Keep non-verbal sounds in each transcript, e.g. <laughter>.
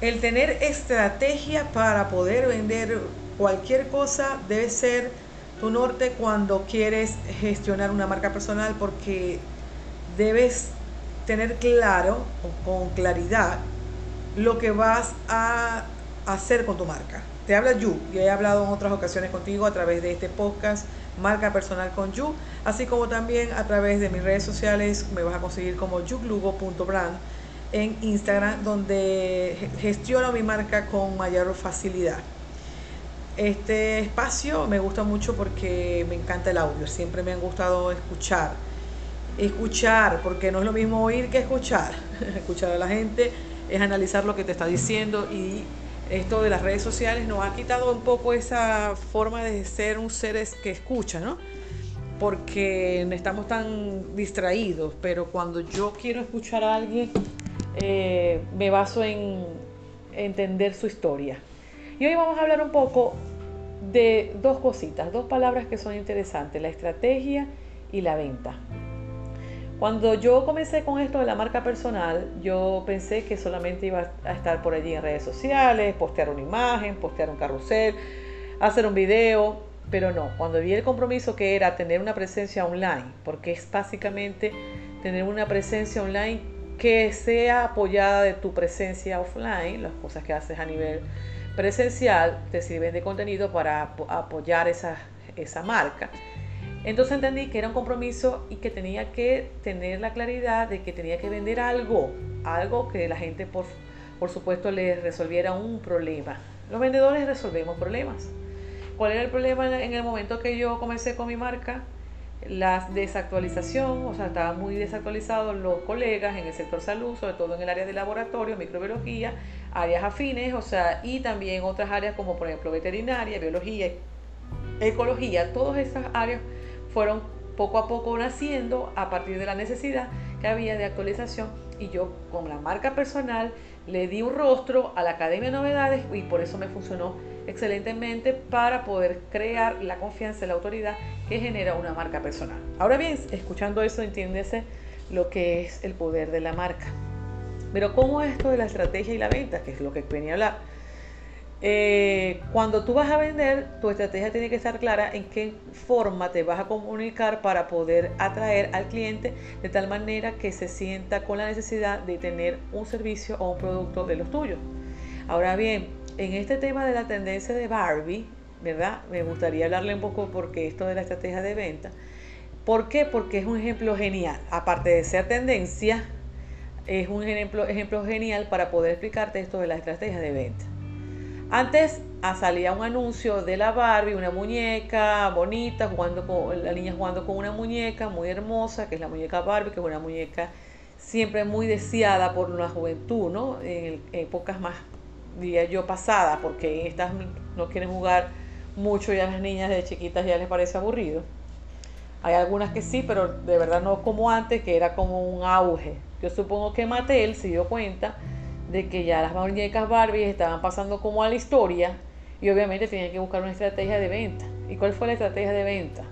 El tener estrategia para poder vender cualquier cosa debe ser tu norte cuando quieres gestionar una marca personal porque debes tener claro o con claridad lo que vas a hacer con tu marca. Te habla Yu, y he hablado en otras ocasiones contigo a través de este podcast Marca Personal con Yu, así como también a través de mis redes sociales me vas a conseguir como yuglugo.brand en Instagram, donde gestiono mi marca con mayor facilidad. Este espacio me gusta mucho porque me encanta el audio, siempre me han gustado escuchar. Escuchar, porque no es lo mismo oír que escuchar. <laughs> escuchar a la gente es analizar lo que te está diciendo y esto de las redes sociales nos ha quitado un poco esa forma de ser un ser que escucha, ¿no? Porque estamos tan distraídos, pero cuando yo quiero escuchar a alguien, eh, me baso en entender su historia. Y hoy vamos a hablar un poco de dos cositas, dos palabras que son interesantes, la estrategia y la venta. Cuando yo comencé con esto de la marca personal, yo pensé que solamente iba a estar por allí en redes sociales, postear una imagen, postear un carrusel, hacer un video, pero no, cuando vi el compromiso que era tener una presencia online, porque es básicamente tener una presencia online que sea apoyada de tu presencia offline, las cosas que haces a nivel presencial te sirven de contenido para apoyar esa, esa marca. Entonces entendí que era un compromiso y que tenía que tener la claridad de que tenía que vender algo, algo que la gente por, por supuesto le resolviera un problema. Los vendedores resolvemos problemas. ¿Cuál era el problema en el momento que yo comencé con mi marca? La desactualización, o sea, estaban muy desactualizados los colegas en el sector salud, sobre todo en el área de laboratorio, microbiología, áreas afines, o sea, y también otras áreas como por ejemplo veterinaria, biología, ecología, todas esas áreas fueron poco a poco naciendo a partir de la necesidad que había de actualización. Y yo con la marca personal le di un rostro a la Academia de Novedades y por eso me funcionó excelentemente para poder crear la confianza y la autoridad que genera una marca personal. Ahora bien, escuchando eso entiéndese lo que es el poder de la marca. Pero ¿cómo es esto de la estrategia y la venta? Que es lo que venía a hablar eh, cuando tú vas a vender, tu estrategia tiene que estar clara en qué forma te vas a comunicar para poder atraer al cliente de tal manera que se sienta con la necesidad de tener un servicio o un producto de los tuyos. Ahora bien, en este tema de la tendencia de Barbie, ¿verdad? Me gustaría hablarle un poco porque esto de la estrategia de venta. ¿Por qué? Porque es un ejemplo genial. Aparte de ser tendencia, es un ejemplo, ejemplo genial para poder explicarte esto de la estrategia de venta. Antes ah, salía un anuncio de la Barbie, una muñeca bonita, jugando con la niña jugando con una muñeca muy hermosa, que es la muñeca Barbie, que es una muñeca siempre muy deseada por la juventud, ¿no? En épocas más, diría yo, pasadas, porque estas no quieren jugar mucho y a las niñas de chiquitas ya les parece aburrido. Hay algunas que sí, pero de verdad no como antes, que era como un auge. Yo supongo que Mattel se dio cuenta de que ya las muñecas Barbie estaban pasando como a la historia y obviamente tenían que buscar una estrategia de venta. ¿Y cuál fue la estrategia de venta?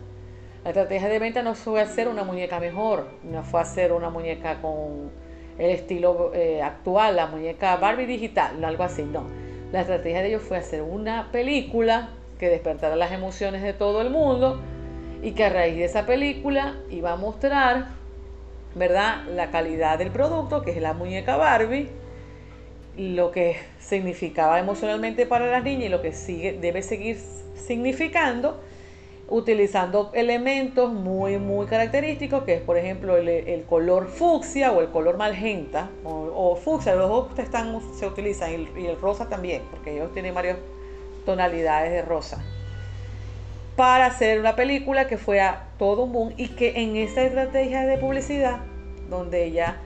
La estrategia de venta no fue hacer una muñeca mejor, no fue hacer una muñeca con el estilo eh, actual, la muñeca Barbie digital, algo así, no. La estrategia de ellos fue hacer una película que despertara las emociones de todo el mundo y que a raíz de esa película iba a mostrar, ¿verdad?, la calidad del producto, que es la muñeca Barbie, lo que significaba emocionalmente para las niñas y lo que sigue, debe seguir significando, utilizando elementos muy, muy característicos, que es por ejemplo el, color fucsia o el color magenta, o, fucsia, los dos están, se utilizan, y el, rosa también, porque ellos tienen varias tonalidades de rosa. Para hacer una película que fuera todo un boom y que en esa estrategia de publicidad, donde ella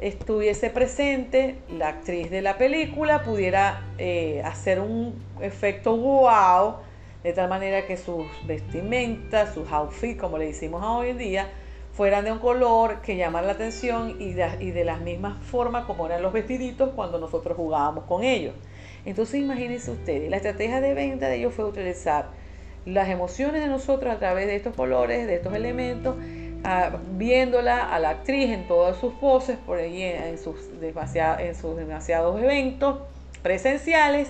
estuviese presente, la actriz de la película pudiera eh, hacer un efecto wow, de tal manera que sus vestimentas, sus outfits, como le decimos hoy en día, fueran de un color que llamara la atención y de, y de las mismas formas como eran los vestiditos cuando nosotros jugábamos con ellos. Entonces imagínense ustedes, la estrategia de venta de ellos fue utilizar las emociones de nosotros a través de estos colores, de estos elementos, viéndola a la actriz en todas sus poses, por ahí en sus, en sus demasiados eventos, presenciales.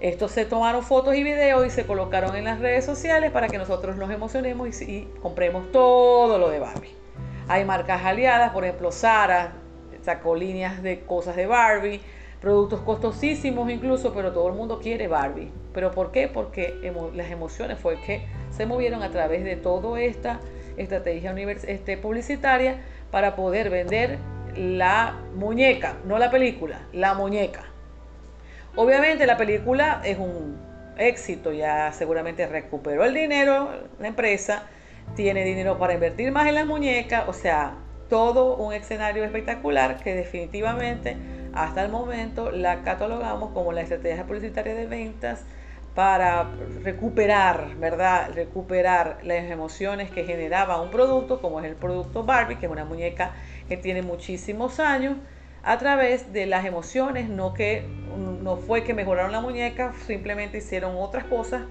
Estos se tomaron fotos y videos y se colocaron en las redes sociales para que nosotros nos emocionemos y, compremos todo lo de Barbie. Hay marcas aliadas, por ejemplo, Sara sacó líneas de cosas de Barbie, productos costosísimos incluso, pero todo el mundo quiere Barbie. ¿Pero por qué? Porque las emociones fue que se movieron a través de toda esta estrategia este, publicitaria para poder vender la muñeca, no la película, la muñeca. Obviamente la película es un éxito, ya seguramente recuperó el dinero la empresa, tiene dinero para invertir más en las muñecas, o sea, todo un escenario espectacular que definitivamente hasta el momento la catalogamos como la estrategia publicitaria de ventas para recuperar, ¿verdad? Recuperar las emociones que generaba un producto, como es el producto Barbie, que es una muñeca que tiene muchísimos años, a través de las emociones, no que no fue que mejoraron la muñeca, simplemente hicieron otras cosas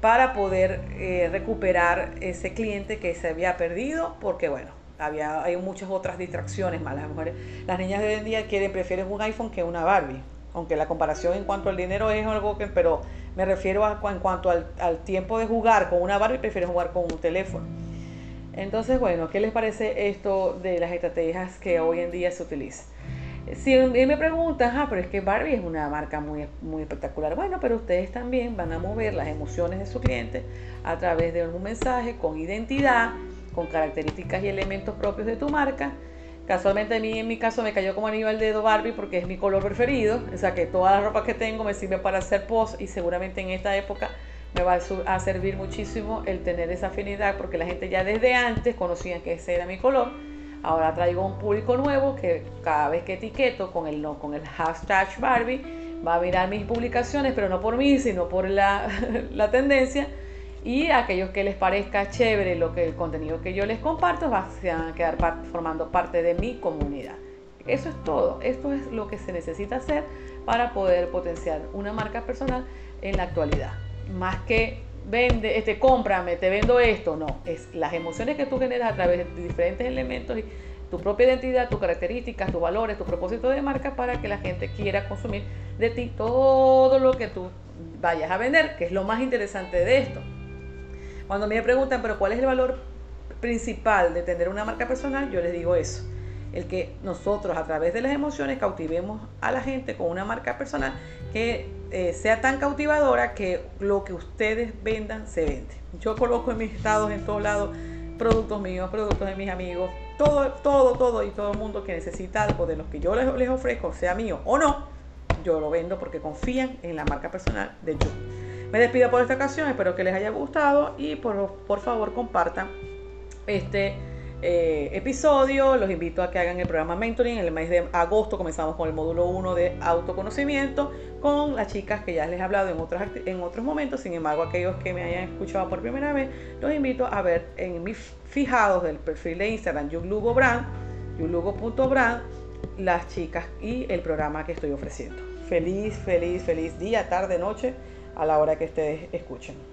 para poder eh, recuperar ese cliente que se había perdido, porque bueno, había, hay muchas otras distracciones más. Las mujeres, las niñas de hoy en día quieren, prefieren un iPhone que una Barbie. Aunque la comparación en cuanto al dinero es algo que, pero me refiero a en cuanto al, tiempo de jugar con una Barbie, prefieren jugar con un teléfono. Entonces, bueno, ¿qué les parece esto de las estrategias que hoy en día se utilizan? Si me preguntan, ah, pero es que Barbie es una marca muy, muy espectacular. Bueno, pero ustedes también van a mover las emociones de su cliente a través de un mensaje con identidad, con características y elementos propios de tu marca. Casualmente a mí en mi caso me cayó como anillo al dedo Barbie porque es mi color preferido. O sea que todas las ropas que tengo me sirven para hacer post y seguramente en esta época me va a servir muchísimo el tener esa afinidad porque la gente ya desde antes conocía que ese era mi color. Ahora traigo un público nuevo que cada vez que etiqueto con el, con el hashtag Barbie va a mirar mis publicaciones, pero no por mí, sino por la, <laughs> la tendencia y aquellos que les parezca chévere lo que el contenido que yo les comparto van a quedar formando parte de mi comunidad. Eso es todo. Esto es lo que se necesita hacer para poder potenciar una marca personal en la actualidad. Más que vende, este, cómprame, te vendo esto. No, es las emociones que tú generas a través de diferentes elementos y tu propia identidad, tus características, tus valores, tu propósito de marca para que la gente quiera consumir de ti todo lo que tú vayas a vender, que es lo más interesante de esto. Cuando me preguntan, pero ¿cuál es el valor principal de tener una marca personal? Yo les digo eso. El que nosotros a través de las emociones cautivemos a la gente con una marca personal que eh, sea tan cautivadora que lo que ustedes vendan se vende. Yo coloco en mis estados en todos lados productos míos, productos de mis amigos, todo, todo, todo y todo el mundo que necesita algo de los que yo les, les ofrezco, sea mío o no, yo lo vendo porque confían en la marca personal de yo. Me despido por esta ocasión, espero que les haya gustado y por, por favor compartan este eh, episodio. Los invito a que hagan el programa Mentoring. En el mes de agosto comenzamos con el módulo 1 de autoconocimiento con las chicas que ya les he hablado en otros, en otros momentos. Sin embargo, aquellos que me hayan escuchado por primera vez, los invito a ver en mis fijados del perfil de Instagram, Yulugo Brand, yulugo.brand, las chicas y el programa que estoy ofreciendo. Feliz, feliz, feliz día, tarde, noche a la hora que ustedes escuchen.